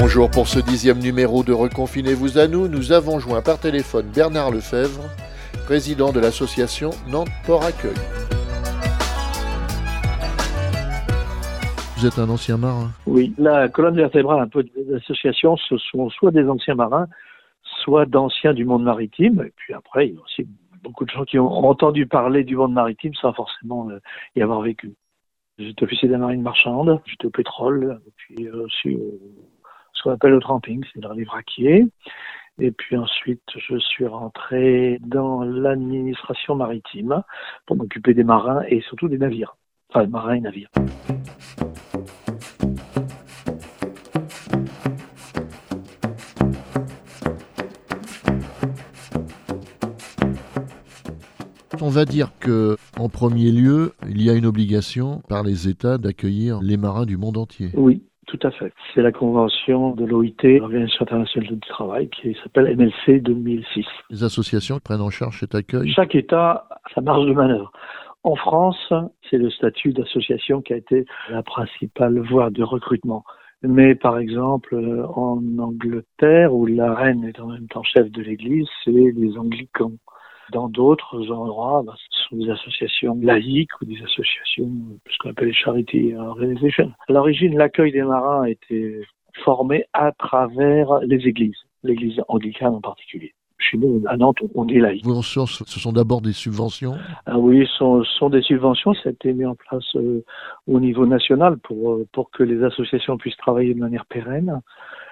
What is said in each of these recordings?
Bonjour pour ce dixième numéro de Reconfinez-vous à nous. Nous avons joint par téléphone Bernard Lefebvre, président de l'association Nantes Port Accueil. Vous êtes un ancien marin Oui, la colonne vertébrale un peu des associations, ce sont soit des anciens marins, soit d'anciens du monde maritime. Et puis après, il y a aussi beaucoup de gens qui ont entendu parler du monde maritime sans forcément euh, y avoir vécu. J'étais officier de la marine marchande, j'étais au pétrole, puis euh, aussi ce qu'on appelle le tramping, c'est dans les vraquiers. Et puis ensuite, je suis rentré dans l'administration maritime pour m'occuper des marins et surtout des navires. Enfin, marins et navires. On va dire que, en premier lieu, il y a une obligation par les États d'accueillir les marins du monde entier. Oui, tout à fait. C'est la convention de l'OIT, l'Organisation internationale du travail, qui s'appelle MLC 2006. Les associations prennent en charge cet accueil Chaque État a sa marge de manœuvre. En France, c'est le statut d'association qui a été la principale voie de recrutement. Mais par exemple, en Angleterre, où la reine est en même temps chef de l'Église, c'est les anglicans. Dans d'autres endroits, bah, ce sont des associations laïques ou des associations, ce qu'on appelle les charity organizations. À l'origine, l'accueil des marins a été formé à travers les églises, l'église anglicane en particulier. Chez nous, à Nantes, on est laïque. Vos ressources, ce sont d'abord des subventions? Ah Oui, ce sont, des subventions. Ça a été mis en place euh, au niveau national pour, euh, pour que les associations puissent travailler de manière pérenne.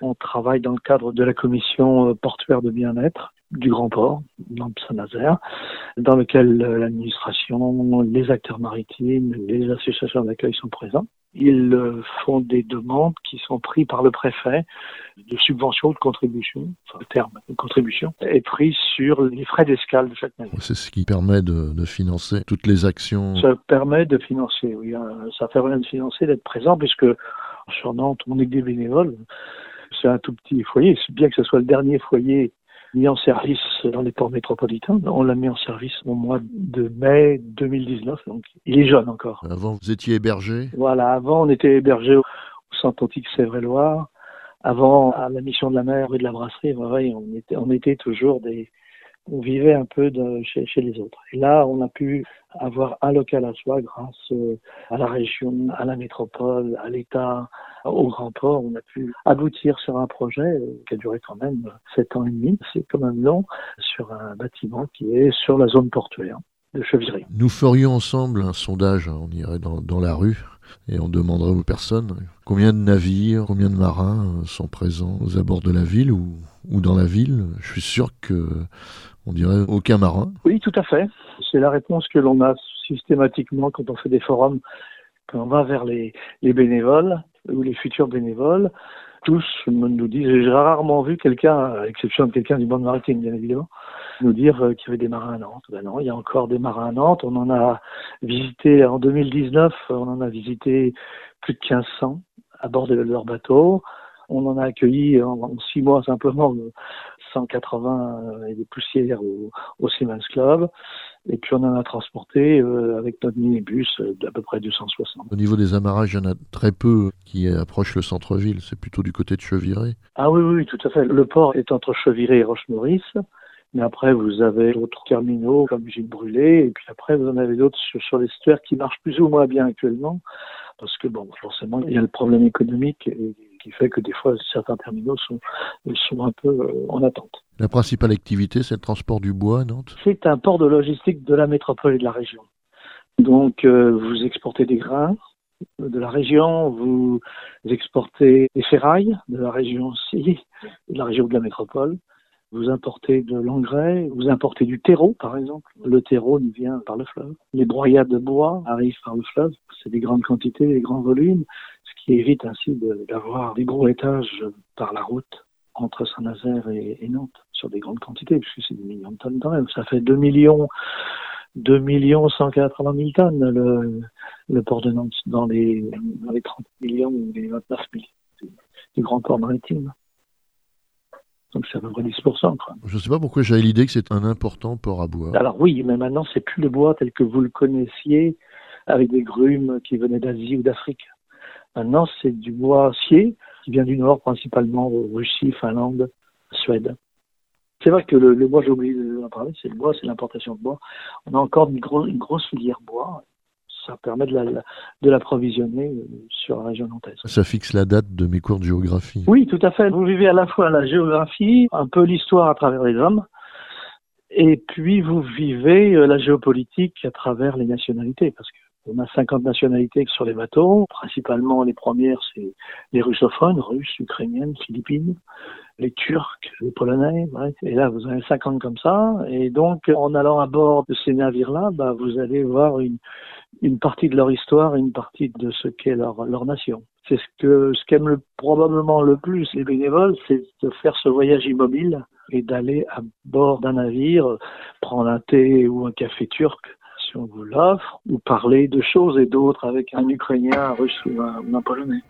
On travaille dans le cadre de la commission euh, portuaire de bien-être du Grand Port, dans Saint-Nazaire, dans lequel l'administration, les acteurs maritimes, les associations d'accueil sont présents. Ils euh, font des demandes qui sont prises par le préfet de subventions, de contributions, enfin le terme de contribution, est pris sur les frais d'escale de chaque navire. C'est ce qui permet de, de, financer toutes les actions. Ça permet de financer, oui. Hein. Ça permet de financer, d'être présent, puisque sur Nantes, on est des bénévoles. C'est un tout petit foyer, bien que ce soit le dernier foyer mis en service dans les ports métropolitains. On l'a mis en service au mois de mai 2019, donc il est jeune encore. Avant, vous étiez hébergé? Voilà, avant, on était hébergé au centre antique Sèvres-et-Loire. Avant, à la mission de la mer et de la brasserie, on, était, on était toujours des, on vivait un peu chez, les autres. Et là, on a pu avoir un local à soi grâce euh, à la région, à la métropole, à l'État, au Grand Port. On a pu aboutir sur un projet euh, qui a duré quand même sept ans et demi. C'est quand même long sur un bâtiment qui est sur la zone portuaire de Cheviré. Nous ferions ensemble un sondage, on irait dans, la rue et on demanderait aux personnes combien de navires, combien de marins sont présents aux abords de la ville ou dans la ville. Je suis sûr que on dirait aucun marin. Oui, tout à fait. C'est la réponse que l'on a systématiquement quand on fait des forums, quand on va vers les, les bénévoles ou les futurs bénévoles. Tous nous disent, j'ai rarement vu quelqu'un, à l'exception de quelqu'un du monde maritime, bien évidemment, nous dire euh, qu'il y avait des marins à Nantes. Ben non, il y a encore des marins à Nantes. On en a visité, en 2019, on en a visité plus de 1500 à bord de leur bateau. On en a accueilli en six mois simplement 180 euh, et des poussières au, au Siemens Club. Et puis on en a transporté euh, avec notre minibus euh, d'à peu près 260. Au niveau des amarrages, il y en a très peu qui approchent le centre-ville. C'est plutôt du côté de Cheviré. Ah oui, oui, tout à fait. Le port est entre Cheviré et Roche-Maurice. Mais après, vous avez d'autres terminaux comme Gilles Brûlé, et puis après, vous en avez d'autres sur, sur l'estuaire qui marchent plus ou moins bien actuellement, parce que, bon, forcément, il y a le problème économique et, qui fait que des fois, certains terminaux sont, sont un peu euh, en attente. La principale activité, c'est le transport du bois à Nantes? C'est un port de logistique de la métropole et de la région. Donc, euh, vous exportez des grains de la région, vous exportez des ferrailles de la région aussi, de la région de la métropole vous importez de l'engrais, vous importez du terreau, par exemple. Le terreau nous vient par le fleuve. Les broyades de bois arrivent par le fleuve. C'est des grandes quantités, des grands volumes, ce qui évite ainsi d'avoir des gros étages par la route entre Saint-Nazaire et, Nantes sur des grandes quantités, puisque c'est des millions de tonnes quand même. Ça fait 2 millions, 2 millions 180 000 tonnes le, port de Nantes dans les, dans les 30 millions ou les 29 millions du grand port maritime. Donc c'est à peu près 10%. Quoi. Je ne sais pas pourquoi j'avais l'idée que c'est un important port à bois. Alors oui, mais maintenant c'est plus le bois tel que vous le connaissiez avec des grumes qui venaient d'Asie ou d'Afrique. Maintenant c'est du bois acier qui vient du nord, principalement Russie, Finlande, Suède. C'est vrai que le, bois, j'ai oublié de parler, c'est le bois, c'est l'importation de bois. On a encore une, une grosse filière bois ça permet de l'approvisionner euh, sur la région nantaise. Ça fixe la date de mes cours de géographie. Oui, tout à fait. Vous vivez à la fois la géographie, un peu l'histoire à travers les hommes, et puis vous vivez euh, la géopolitique à travers les nationalités, parce qu'on a 50 nationalités sur les bateaux. Principalement, les premières, c'est les russophones, russes, ukrainiennes, philippines, les turcs, les polonais. Et là, vous avez 50 comme ça. Et donc, en allant à bord de ces navires-là, bah, vous allez voir une, partie de leur histoire, une partie de ce qu'est leur, leur nation. C'est ce que ce qu'aiment probablement le plus les bénévoles, c'est de faire ce voyage immobile et d'aller à bord d'un navire, prendre un thé ou un café turc si on vous l'offre, ou parler de choses et d'autres avec un Ukrainien, un Russe ou un Polonais.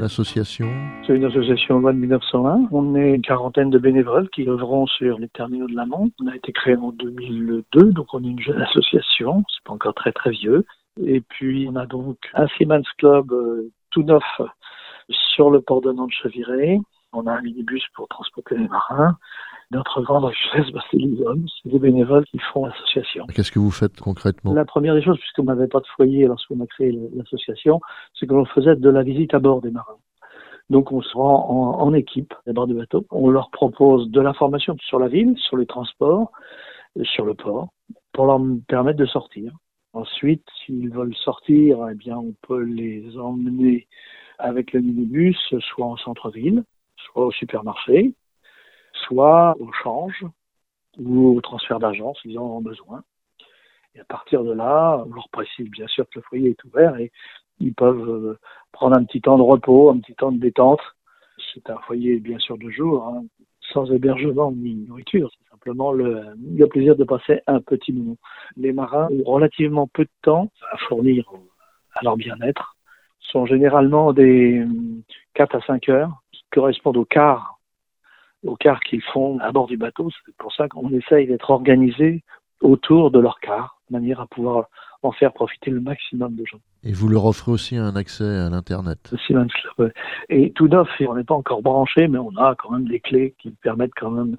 L'association C'est une association loi de 1901. On est une quarantaine de bénévoles qui œuvront sur les terminaux de l'amont. On a été créé en 2002, donc on est une jeune association. C'est pas encore très très vieux. Et puis on a donc un Siemens Club euh, tout neuf sur le port de Nantes-Cheviré. On a un minibus pour transporter les marins. Notre grande richesse, bah, c'est les hommes, c'est les bénévoles qui font l'association. Qu'est-ce que vous faites concrètement? La première des choses, puisqu'on n'avait pas de foyer lorsqu'on a créé l'association, c'est que l'on faisait de la visite à bord des marins. Donc on se rend en, équipe à bord du bateau. On leur propose de l'information sur la ville, sur les transports, sur le port, pour leur permettre de sortir. Ensuite, s'ils veulent sortir, eh bien, on peut les emmener avec le minibus, soit en centre-ville, soit au supermarché, soit au change ou au transfert d'argent s'ils en ont besoin. Et à partir de là, on leur précise bien sûr que le foyer est ouvert et ils peuvent euh, prendre un petit temps de repos, un petit temps de détente. C'est un foyer bien sûr de jour, hein, sans hébergement ni nourriture. C'est simplement le, plaisir de passer un petit moment. Les marins ont relativement peu de temps à fournir à leur bien-être. sont généralement des 4 à 5 heures qui correspondent au quart au quart qu'ils font à bord du bateau. C'est pour ça qu'on essaye d'être organisé autour de leur quart, de manière à pouvoir en faire profiter le maximum de gens. Et vous leur offrez aussi un accès à l'Internet Et tout neuf, on n'est pas encore branché, mais on a quand même des clés qui permettent quand même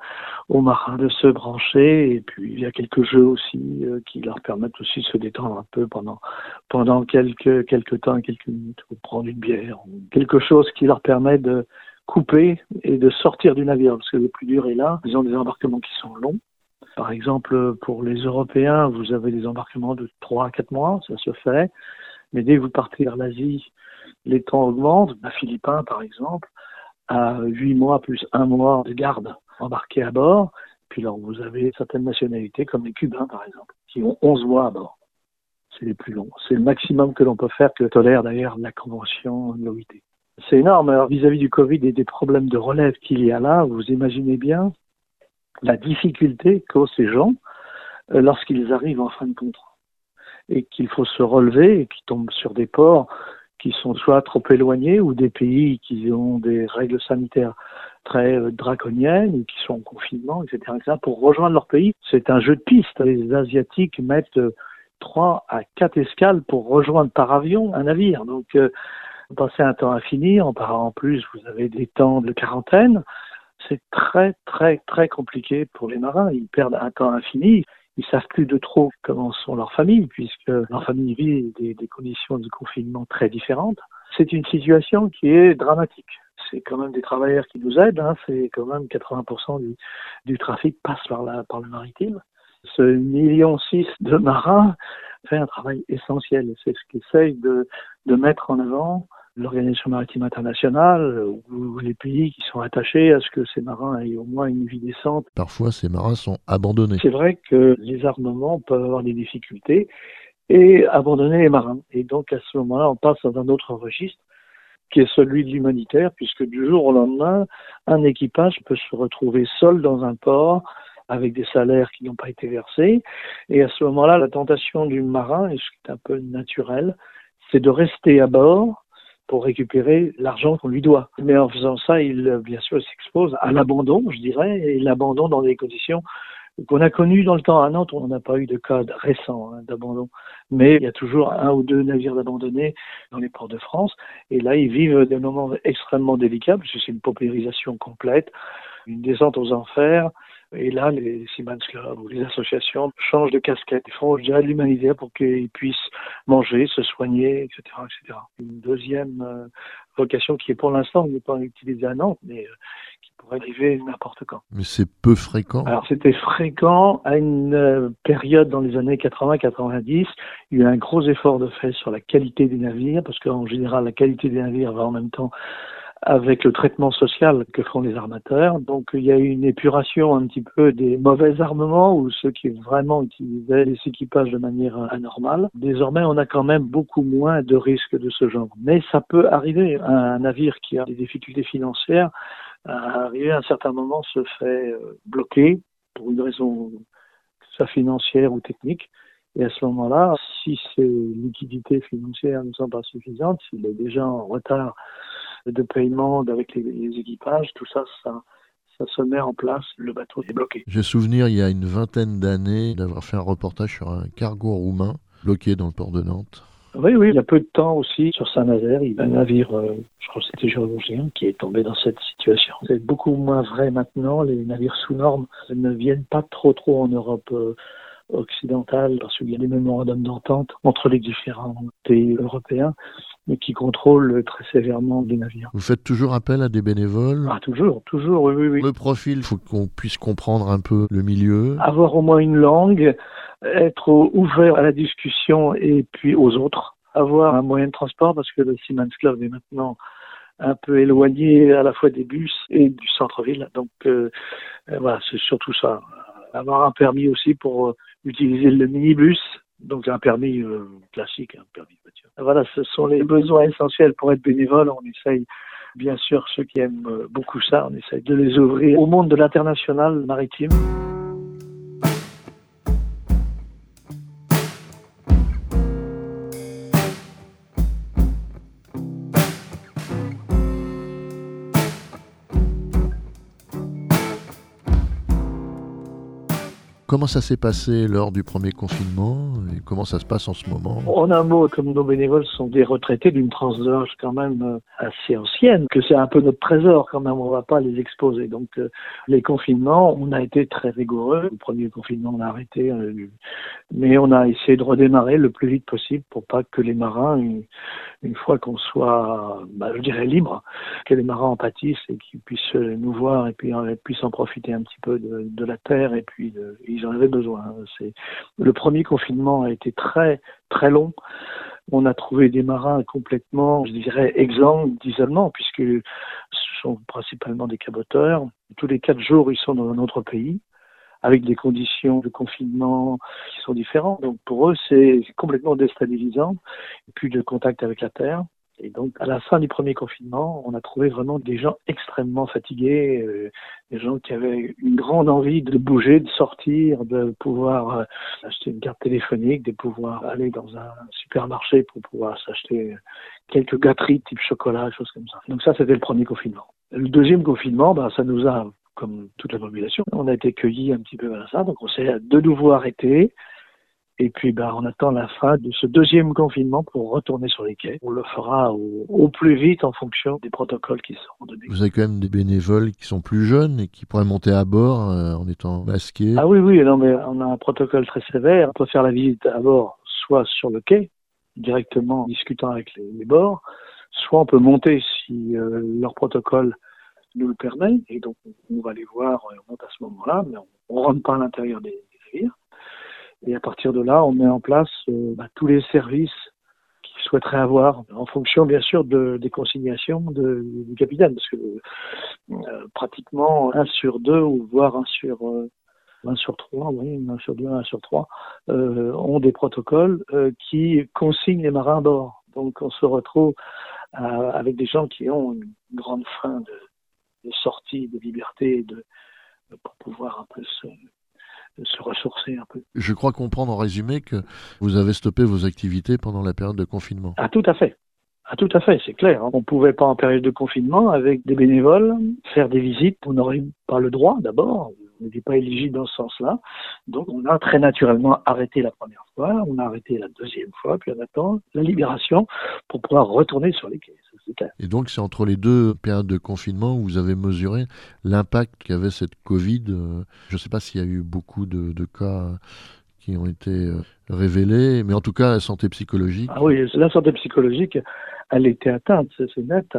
aux marins de se brancher. Et puis il y a quelques jeux aussi euh, qui leur permettent aussi de se détendre un peu pendant, pendant quelques, quelques temps, quelques minutes, ou prendre une bière, ou quelque chose qui leur permet de, couper et de sortir du navire, parce que le plus dur est là. Ils ont des embarquements qui sont longs. Par exemple, pour les Européens, vous avez des embarquements de 3 à 4 mois, ça se fait. Mais dès que vous partez vers l'Asie, les temps augmentent. Un Philippin, par exemple, a 8 mois plus 1 mois de garde embarqué à bord. Puis alors, vous avez certaines nationalités, comme les Cubains, par exemple, qui ont 11 mois à bord. C'est les plus longs. C'est le maximum que l'on peut faire, que tolère d'ailleurs la convention de l'OIT. C'est énorme. Alors vis-à-vis du Covid et des problèmes de relève qu'il y a là, vous imaginez bien la difficulté qu'ont ces gens euh, lorsqu'ils arrivent en fin de contrat et qu'il faut se relever et qu'ils tombent sur des ports qui sont soit trop éloignés ou des pays qui ont des règles sanitaires très euh, draconiennes ou qui sont en confinement, etc., pour rejoindre leur pays. C'est un jeu de piste. Les Asiatiques mettent euh, trois à quatre escales pour rejoindre par avion un navire. Donc vous passez un temps infini, en, plus vous avez des temps de quarantaine. C'est très très très compliqué pour les marins. Ils perdent un temps infini. Ils savent plus de trop comment sont leurs familles, puisque leur famille vit des, conditions de confinement très différentes. C'est une situation qui est dramatique. C'est quand même des travailleurs qui nous aident. Hein. C'est quand même 80% du, trafic passe par le maritime. Ce million six de marins fait un travail essentiel. C'est ce qu'essaye de, de mettre en avant l'Organisation maritime internationale ou les pays qui sont attachés à ce que ces marins aient au moins une vie décente. Parfois, ces marins sont abandonnés. C'est vrai que les armements peuvent avoir des difficultés et abandonner les marins. Et donc, à ce moment-là, on passe dans un autre registre qui est celui de l'humanitaire, puisque du jour au lendemain, un équipage peut se retrouver seul dans un port avec des salaires qui n'ont pas été versés. Et à ce moment-là, la tentation du marin, et ce qui est un peu naturel, c'est de rester à bord pour récupérer l'argent qu'on lui doit. Mais en faisant ça, il, bien sûr, s'expose à l'abandon, je dirais, et l'abandon dans des conditions qu'on a connues dans le temps. À Nantes, on n'a pas eu de cas récent hein, d'abandon, mais il y a toujours un ou deux navires abandonnés dans les ports de France. Et là, ils vivent des moments extrêmement délicats, parce que c'est une paupérisation complète, une descente aux enfers, et là, les Seaman's Club ou les associations changent de casquette. Ils font, je dirais, de l'humanitaire pour qu'ils puissent manger, se soigner, etc., etc. Une deuxième euh, vocation qui est pour l'instant n'est pas utilisée à Nantes, mais euh, qui pourrait arriver n'importe quand. Mais c'est peu fréquent. Alors c'était fréquent à une euh, période dans les années 80-90. Il y a eu un gros effort de fait sur la qualité des navires, parce qu'en général, la qualité des navires va en même temps avec le traitement social que font les armateurs. Donc il y a eu une épuration un petit peu des mauvais armements ou ceux qui vraiment utilisaient les équipages de manière anormale. Désormais, on a quand même beaucoup moins de risques de ce genre. Mais ça peut arriver. Un navire qui a des difficultés financières, arriver à un certain moment, se fait euh, bloquer pour une raison que ce soit financière ou technique. Et à ce moment-là, si ces liquidités financières ne sont pas suffisantes, s'il est déjà en retard de paiement avec les, équipages, tout ça, ça, ça se met en place, le bateau est bloqué. J'ai souvenir, il y a une vingtaine d'années, d'avoir fait un reportage sur un cargo roumain bloqué dans le port de Nantes. Oui, oui, il y a peu de temps aussi, sur Saint-Nazaire, il y a un navire, euh, je crois que c'était géorgien, qui est tombé dans cette situation. C'est beaucoup moins vrai maintenant, les navires sous normes ne viennent pas trop trop en Europe. Euh, occidentale, parce qu'il y a des mémorandums d'entente entre les différents pays européens mais qui contrôle très sévèrement les navires. Vous faites toujours appel à des bénévoles? Ah, toujours, toujours, oui, oui. Le profil, il faut qu'on puisse comprendre un peu le milieu. Avoir au moins une langue, être ouvert à la discussion et puis aux autres. Avoir un moyen de transport, parce que le Siemens Club est maintenant un peu éloigné à la fois des bus et du centre-ville. Donc euh, voilà, c'est surtout ça. Avoir un permis aussi pour utiliser le minibus donc un permis euh, classique, un permis de voiture. Voilà, ce sont les besoins essentiels pour être bénévole. On essaye, bien sûr, ceux qui aiment euh, beaucoup ça, on essaye de les ouvrir au monde de l'international maritime. Comment ça s'est passé lors du premier confinement et comment ça se passe en ce moment? En un mot, comme nos bénévoles sont des retraités d'une tranche d'âge quand même euh, assez ancienne, que c'est un peu notre trésor quand même, on ne va pas les exposer. Donc euh, les confinements, on a été très rigoureux. Le premier confinement, on a arrêté, euh, mais on a essayé de redémarrer le plus vite possible pour pas que les marins, une, fois qu'on soit, bah, je dirais, libre, que les marins en pâtissent et qu'ils puissent nous voir et puis puissent en profiter un petit peu de, la terre et puis de, ils en avaient besoin. C'est le premier confinement a été très très long. On a trouvé des marins complètement, je dirais, exempts d'isolement, puisque ce sont principalement des caboteurs. Tous les quatre jours, ils sont dans un autre pays, avec des conditions de confinement qui sont différentes. Donc pour eux, c'est complètement déstabilisant. Plus de contact avec la terre. Et donc, à la fin du premier confinement, on a trouvé vraiment des gens extrêmement fatigués, euh, des gens qui avaient une grande envie de bouger, de sortir, de pouvoir euh, acheter une carte téléphonique, de pouvoir aller dans un supermarché pour pouvoir s'acheter quelques gâteries type chocolat, choses comme ça. Donc ça, c'était le premier confinement. Le deuxième confinement, ben, ça nous a, comme toute la population, on a été cueillis un petit peu à ça. Donc on s'est de nouveau arrêté. Et puis, ben, on attend la fin de ce deuxième confinement pour retourner sur les quais. On le fera au, plus vite en fonction des protocoles qui seront donnés. Vous avez quand même des bénévoles qui sont plus jeunes et qui pourraient monter à bord euh, en étant masqués. Ah oui, oui, non, mais on a un protocole très sévère. On peut faire la visite à bord, soit sur le quai, directement en discutant avec les, bords, soit on peut monter si euh, leur protocole nous le permet. Et donc, on va les voir, on monte à ce moment-là, mais on ne rentre pas à l'intérieur des, des navires. Et à partir de là, on met en place euh, bah, tous les services qu'ils souhaiteraient avoir, en fonction bien sûr de, des consignations de, du capitaine, parce que euh, pratiquement un sur deux, ou voire un sur euh, un sur trois, oui, un sur deux, un sur trois, euh, ont des protocoles qui consignent les marins à bord. Donc on se retrouve avec des gens qui ont une grande faim de, de sortie, de liberté, de, pour pouvoir un peu se, se ressourcer un peu. Je crois comprendre en résumé que vous avez stoppé vos activités pendant la période de confinement. Ah, tout à fait. Ah, tout à fait, c'est clair. Hein. On ne pouvait pas en période de confinement, avec des bénévoles, faire des visites. On n'aurait pas le droit, d'abord. On n'était pas éligible dans ce sens-là. Donc, on a très naturellement arrêté la première fois, on a arrêté la deuxième fois, puis on attend la libération pour pouvoir retourner sur les Et donc, c'est entre les deux périodes de confinement où vous avez mesuré l'impact qu'avait cette Covid. Euh, je ne sais pas s'il y a eu beaucoup de, cas qui ont été euh, révélés, mais en tout cas, la santé psychologique. Ah oui, la santé psychologique, elle était atteinte, c'est net.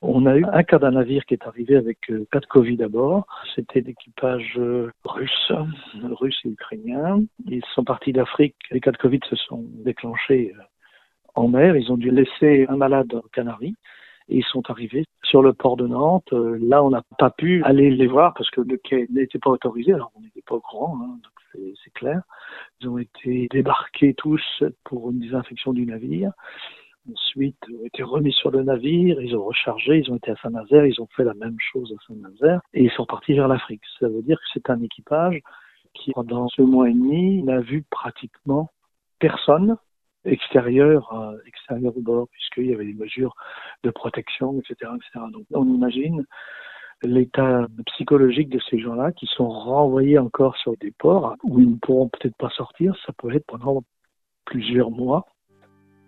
On a eu un cas d'un navire qui est arrivé avec euh, cas de Covid à bord. C'était l'équipage russe, russe et ukrainien. Ils sont partis d'Afrique. Les cas de Covid se sont déclenchés en mer. Ils ont dû laisser un malade aux Canaries et ils sont arrivés sur le port de Nantes. Euh, là, on n'a pas pu aller les voir parce que le quai n'était pas autorisé. Alors, on n'était pas au courant, hein, c'est clair. Ils ont été débarqués tous pour une désinfection du navire. Ensuite, ont été remis sur le navire, ils ont rechargé, ils ont été à Saint-Nazaire, ils ont fait la même chose à Saint-Nazaire et ils sont partis vers l'Afrique. Ça veut dire que c'est un équipage qui, pendant ce mois et demi, n'a vu pratiquement personne extérieur, euh, au bord, puisqu'il y avait des mesures de protection, etc. etc. Donc on imagine l'état psychologique de ces gens-là qui sont renvoyés encore sur des ports où ils ne pourront peut-être pas sortir, ça peut être pendant plusieurs mois,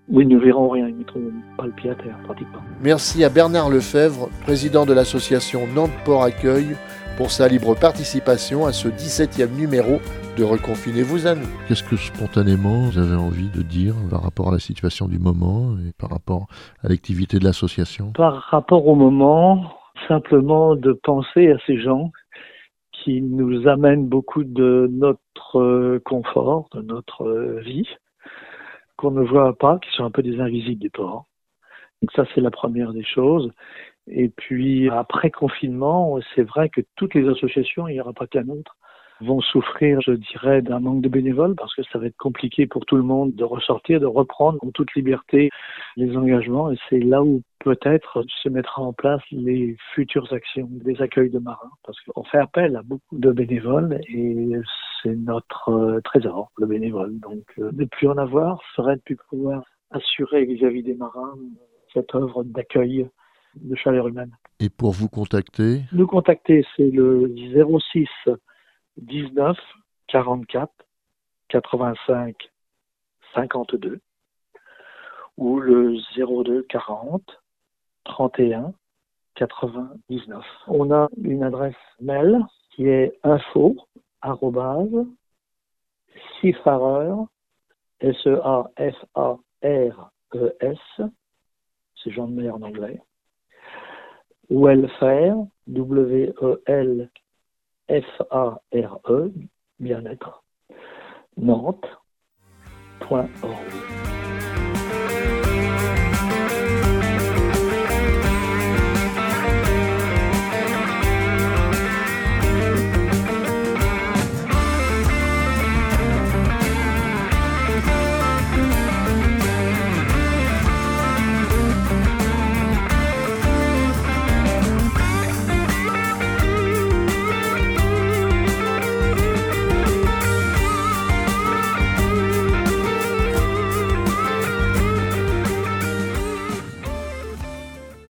où ils ne verront rien, ils ne mettront pas le pied à terre pratiquement. Merci à Bernard Lefebvre, président de l'association Nantes Port Accueil, pour sa libre participation à ce 17e numéro de Reconfinez-vous à nous. Qu'est-ce que spontanément vous avez envie de dire par rapport à la situation du moment et par rapport à l'activité de l'association? Par rapport au moment, simplement de penser à ces gens qui nous amènent beaucoup de notre confort, de notre vie, qu'on ne voit pas, qui sont un peu des invisibles du port. Donc ça, c'est la première des choses. Et puis, après confinement, c'est vrai que toutes les associations, il n'y aura pas que la nôtre, vont souffrir, je dirais, d'un manque de bénévoles parce que ça va être compliqué pour tout le monde de ressortir, de reprendre en toute liberté les engagements. Et c'est là où peut-être se mettra en place les futures actions des accueils de marins parce qu'on fait appel à beaucoup de bénévoles et c'est notre euh, trésor, le bénévole. Donc, euh, de plus en avoir serait de plus pouvoir assurer vis-à-vis des marins cette œuvre d'accueil de chaleur humaine. Et pour vous contacter? Nous contacter, c'est le 06 19 44 85 52 ou le 02 40 31 99. On a une adresse mail qui est info seafarer s e a f a r e s c'est Jean de Mer en anglais welfare, W-E-L-F-A-R-E, bien-être, Nantes.org.